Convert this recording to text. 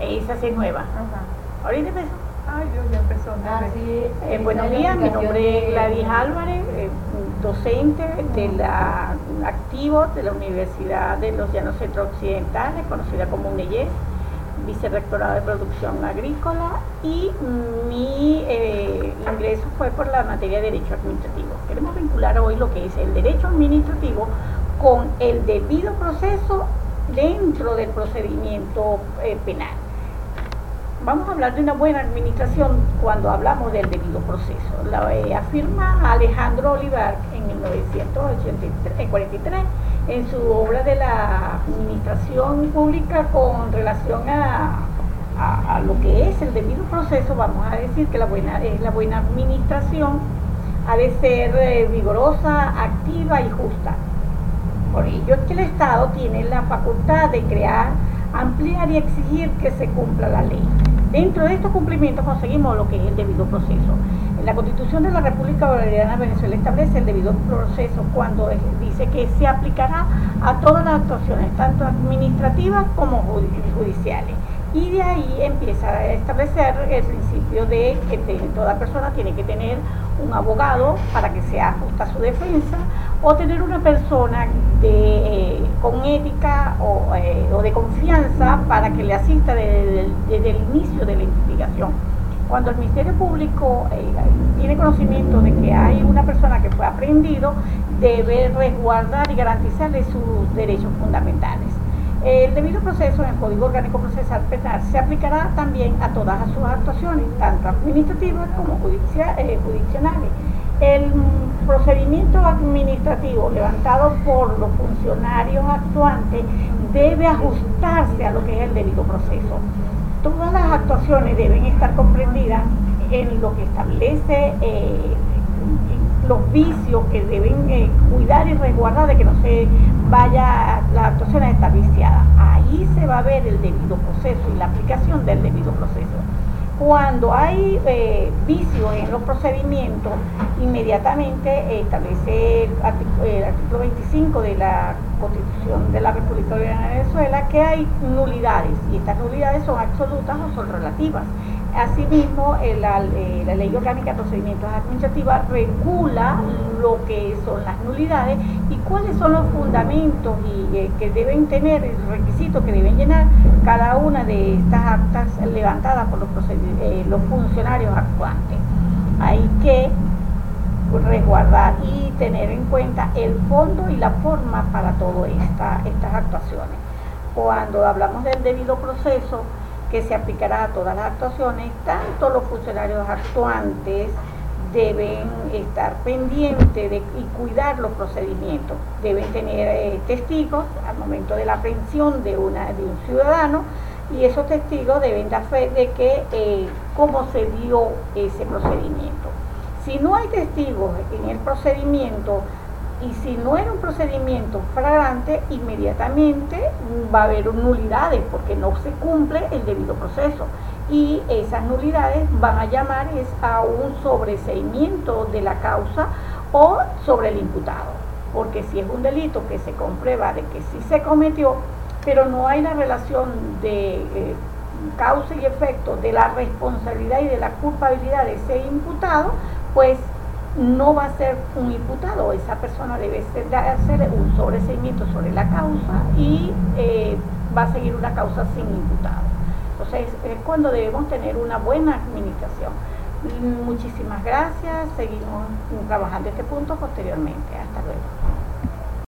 Esa sí es nueva. Ahorita empezó. Ay, Dios, ya empezó. Ah, sí, Eh, buenos días, mi nombre es Gladys Álvarez, eh, docente de la activo de la Universidad de los Llanos Centro Occidentales, conocida como UNEYES, vicerrectorado de producción agrícola y mi eh, ingreso fue por la materia de derecho administrativo. Queremos vincular hoy lo que es el derecho administrativo con el debido proceso dentro del procedimiento eh, penal. Vamos a hablar de una buena administración cuando hablamos del debido proceso. La eh, afirma Alejandro Olivar en 1943 en su obra de la administración pública con relación a, lo que es el debido proceso, vamos a decir que la buena, es la buena administración ha de ser eh, vigorosa, activa y justa. Por ello es que el Estado tiene la facultad de crear, ampliar y exigir que se cumpla la ley. Dentro de estos cumplimientos conseguimos lo que es el debido proceso. La Constitución de la República Bolivariana de Venezuela establece el debido proceso cuando dice que se aplicará a todas las actuaciones, tanto administrativas como judiciales. Y de ahí empieza a establecer el principio de que toda persona tiene que tener un abogado para que sea justa su defensa o tener una persona de, con ética o, eh, o, de confianza para que le asista desde, el inicio de la investigación. Cuando el Ministerio Público eh, tiene conocimiento de que hay una persona que fue aprendido, debe resguardar y garantizarle sus derechos fundamentales. El debido proceso en el Código Orgánico Procesal Penal se aplicará también a todas sus actuaciones, tanto administrativas como judicia, eh, jurisdiccionales. El procedimiento administrativo levantado por los funcionarios actuantes debe ajustarse a lo que es el debido proceso. Todas las actuaciones deben estar comprendidas en lo que establece eh, los vicios que deben eh, cuidar y resguardar de que no se vaya la actuación a estar viciada. Ahí se va a ver el debido proceso y la aplicación del debido proceso. Cuando hay eh, vicios en los procedimientos, inmediatamente establece el artículo, el artículo 25 de la Constitución de la República de Venezuela que hay nulidades y estas nulidades son absolutas o son relativas. Asimismo, la, la, Ley Orgánica de Procedimientos Administrativos regula lo que son las nulidades y cuáles son los fundamentos y, eh, que deben tener, el requisito que deben llenar cada una de estas actas levantadas por los, eh, los funcionarios actuantes. Hay que resguardar y tener en cuenta el fondo y la forma para todas esta, estas actuaciones. Cuando hablamos del debido proceso, que se aplicará a todas las actuaciones, tanto los funcionarios actuantes deben estar pendientes y cuidar los procedimientos, deben tener eh, testigos al momento de la aprehensión de, de un ciudadano y esos testigos deben dar fe de que eh, cómo se dio ese procedimiento. Si no hay testigos en el procedimiento, y si no era un procedimiento flagrante, inmediatamente va a haber nulidades porque no se cumple el debido proceso. Y esas nulidades van a llamar es a un sobreseimiento de la causa o sobre el imputado. Porque si es un delito que se comprueba de que sí se cometió, pero no hay la relación de eh, causa y efecto de la responsabilidad y de la culpabilidad de ese imputado, pues no va a ser un imputado, esa persona debe hacer un sobreseimiento sobre la causa y eh, va a seguir una causa sin imputado. Entonces es cuando debemos tener una buena administración. Muchísimas gracias, seguimos trabajando este punto posteriormente. Hasta luego.